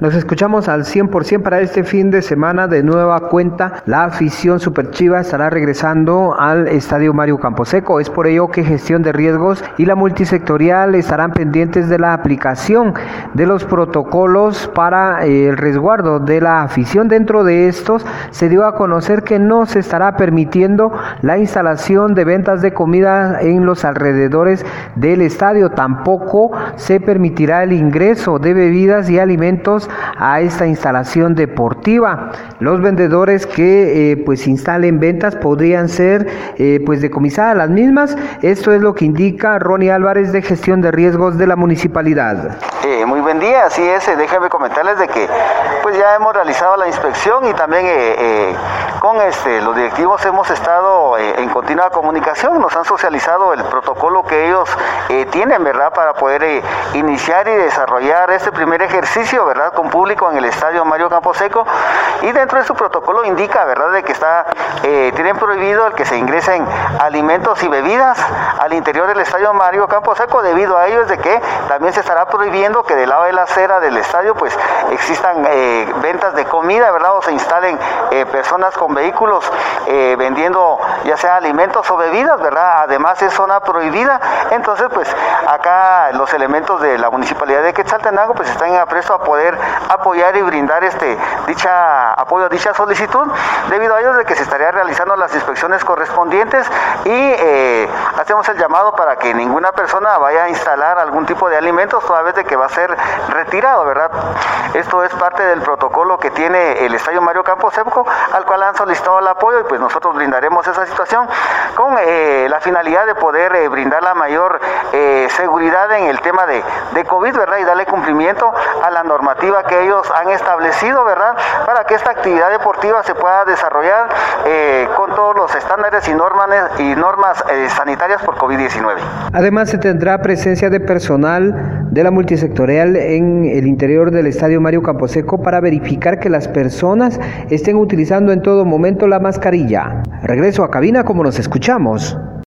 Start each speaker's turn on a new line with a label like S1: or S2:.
S1: Nos escuchamos al 100% para este fin de semana de nueva cuenta. La afición Superchiva estará regresando al Estadio Mario Camposeco. Es por ello que gestión de riesgos y la multisectorial estarán pendientes de la aplicación de los protocolos para eh, el resguardo de la afición. Dentro de estos se dio a conocer que no se estará permitiendo la instalación de ventas de comida en los alrededores del estadio. Tampoco se permitirá el ingreso de bebidas y alimentos a esta instalación deportiva. Los vendedores que eh, pues instalen ventas podrían ser eh, pues decomisadas las mismas. Esto es lo que indica Ronnie Álvarez de gestión de riesgos de la municipalidad.
S2: Eh, día, así es, déjenme comentarles de que pues ya hemos realizado la inspección y también con este, los directivos hemos estado en continua comunicación, nos han socializado el protocolo que ellos tienen, ¿verdad? Para poder iniciar y desarrollar este primer ejercicio, ¿verdad? con público en el estadio Mario Camposeco y dentro de su protocolo indica, ¿verdad?, de que está, eh, tienen prohibido el que se ingresen alimentos y bebidas al interior del estadio Mario Camposeco, debido a ello es de que también se estará prohibiendo que del lado la acera del estadio pues existan eh, ventas de comida, ¿verdad?, o se instalen eh, personas con vehículos vendiendo ya sea alimentos o bebidas, ¿verdad? Además es zona prohibida, entonces pues acá los elementos de la municipalidad de Quetzaltenango pues están apresto a poder apoyar y brindar este dicha apoyo a dicha solicitud, debido a ello de que se estaría realizando las inspecciones correspondientes y eh, hacemos el llamado para que ninguna persona vaya a instalar algún tipo de alimentos toda vez de que va a ser retirado, ¿verdad? Esto es parte del protocolo que tiene el Estadio Mario Campos Epco, al cual han solicitado el apoyo y pues nosotros brindaremos esa situación con eh, la finalidad de poder eh, brindar la mayor seguridad en el tema de, de COVID, ¿verdad? Y darle cumplimiento a la normativa que ellos han establecido, ¿verdad? Para que esta actividad deportiva se pueda desarrollar eh, con todos los estándares y normas, y normas eh, sanitarias por COVID-19.
S1: Además, se tendrá presencia de personal de la multisectorial en el interior del Estadio Mario Camposeco para verificar que las personas estén utilizando en todo momento la mascarilla. Regreso a cabina como nos escuchamos.